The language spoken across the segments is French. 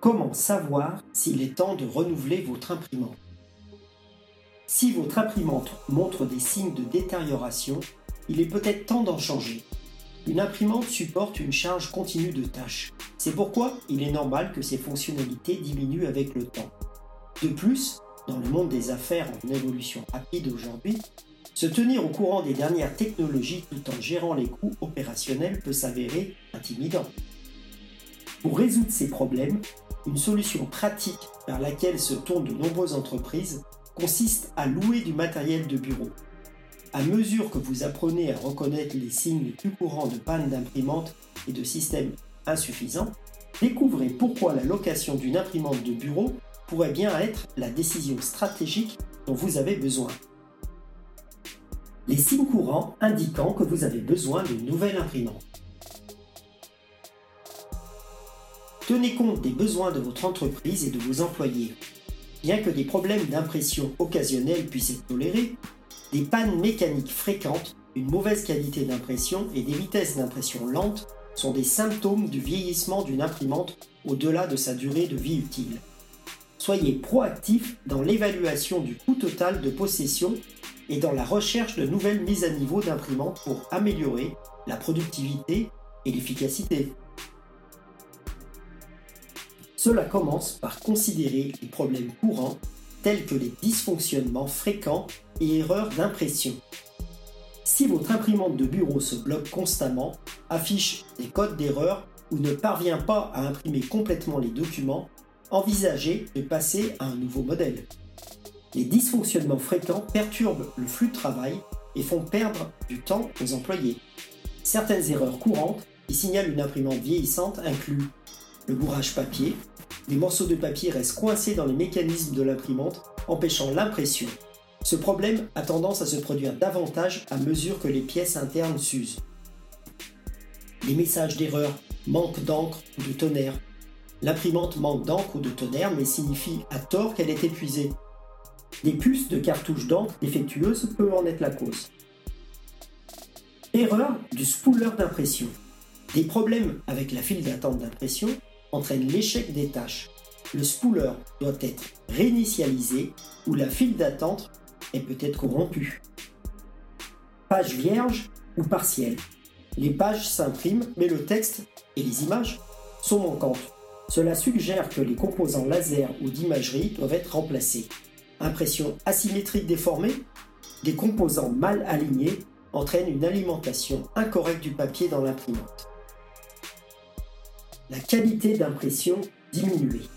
Comment savoir s'il est temps de renouveler votre imprimante? Si votre imprimante montre des signes de détérioration, il est peut-être temps d'en changer. Une imprimante supporte une charge continue de tâches. C'est pourquoi il est normal que ses fonctionnalités diminuent avec le temps. De plus, dans le monde des affaires en évolution rapide aujourd'hui, se tenir au courant des dernières technologies tout en gérant les coûts opérationnels peut s'avérer intimidant. Pour résoudre ces problèmes, une solution pratique vers laquelle se tournent de nombreuses entreprises consiste à louer du matériel de bureau. À mesure que vous apprenez à reconnaître les signes les plus courants de panne d'imprimante et de systèmes insuffisants, découvrez pourquoi la location d'une imprimante de bureau pourrait bien être la décision stratégique dont vous avez besoin. Les signes courants indiquant que vous avez besoin d'une nouvelle imprimante. Tenez compte des besoins de votre entreprise et de vos employés. Bien que des problèmes d'impression occasionnels puissent être tolérés, des pannes mécaniques fréquentes, une mauvaise qualité d'impression et des vitesses d'impression lentes sont des symptômes du vieillissement d'une imprimante au-delà de sa durée de vie utile. Soyez proactif dans l'évaluation du coût total de possession et dans la recherche de nouvelles mises à niveau d'imprimantes pour améliorer la productivité et l'efficacité. Cela commence par considérer les problèmes courants tels que les dysfonctionnements fréquents et erreurs d'impression. Si votre imprimante de bureau se bloque constamment, affiche des codes d'erreur ou ne parvient pas à imprimer complètement les documents, envisagez de passer à un nouveau modèle. Les dysfonctionnements fréquents perturbent le flux de travail et font perdre du temps aux employés. Certaines erreurs courantes qui signalent une imprimante vieillissante incluent le bourrage papier, les morceaux de papier restent coincés dans les mécanismes de l'imprimante, empêchant l'impression. Ce problème a tendance à se produire davantage à mesure que les pièces internes s'usent. Les messages d'erreur manquent d'encre ou de tonnerre L'imprimante manque d'encre ou de tonnerre, mais signifie à tort qu'elle est épuisée. Des puces de cartouches d'encre défectueuses peuvent en être la cause. Erreur du spooler d'impression. Des problèmes avec la file d'attente d'impression entraînent l'échec des tâches. Le spooler doit être réinitialisé ou la file d'attente est peut-être corrompue. Page vierge ou partielle. Les pages s'impriment, mais le texte et les images sont manquantes. Cela suggère que les composants laser ou d'imagerie doivent être remplacés. Impression asymétrique déformée Des composants mal alignés entraînent une alimentation incorrecte du papier dans l'imprimante. La qualité d'impression diminuée.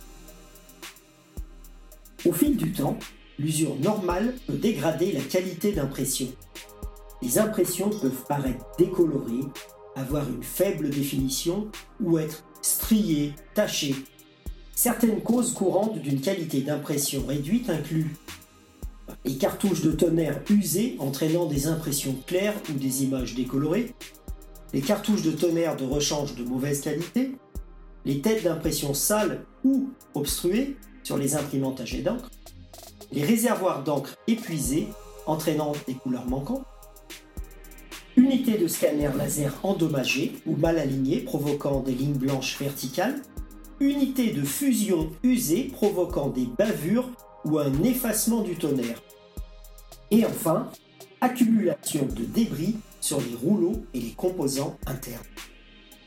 Au fil du temps, l'usure normale peut dégrader la qualité d'impression. Les impressions peuvent paraître décolorées, avoir une faible définition ou être striées, tachées. Certaines causes courantes d'une qualité d'impression réduite incluent les cartouches de tonnerre usées entraînant des impressions claires ou des images décolorées, les cartouches de tonnerre de rechange de mauvaise qualité, les têtes d'impression sales ou obstruées sur les imprimantes à jet d'encre, les réservoirs d'encre épuisés entraînant des couleurs manquantes, unité de scanner laser endommagée ou mal alignée provoquant des lignes blanches verticales, unité de fusion usée provoquant des bavures ou un effacement du tonnerre. Et enfin, accumulation de débris sur les rouleaux et les composants internes.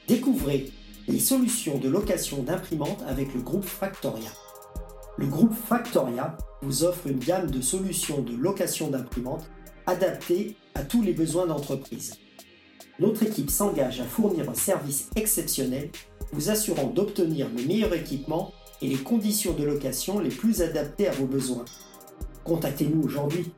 Découvrez les solutions de location d'imprimantes avec le groupe Factoria. Le groupe Factoria vous offre une gamme de solutions de location d'imprimantes adaptées à tous les besoins d'entreprise. Notre équipe s'engage à fournir un service exceptionnel, vous assurant d'obtenir le meilleur équipement et les conditions de location les plus adaptées à vos besoins. Contactez-nous aujourd'hui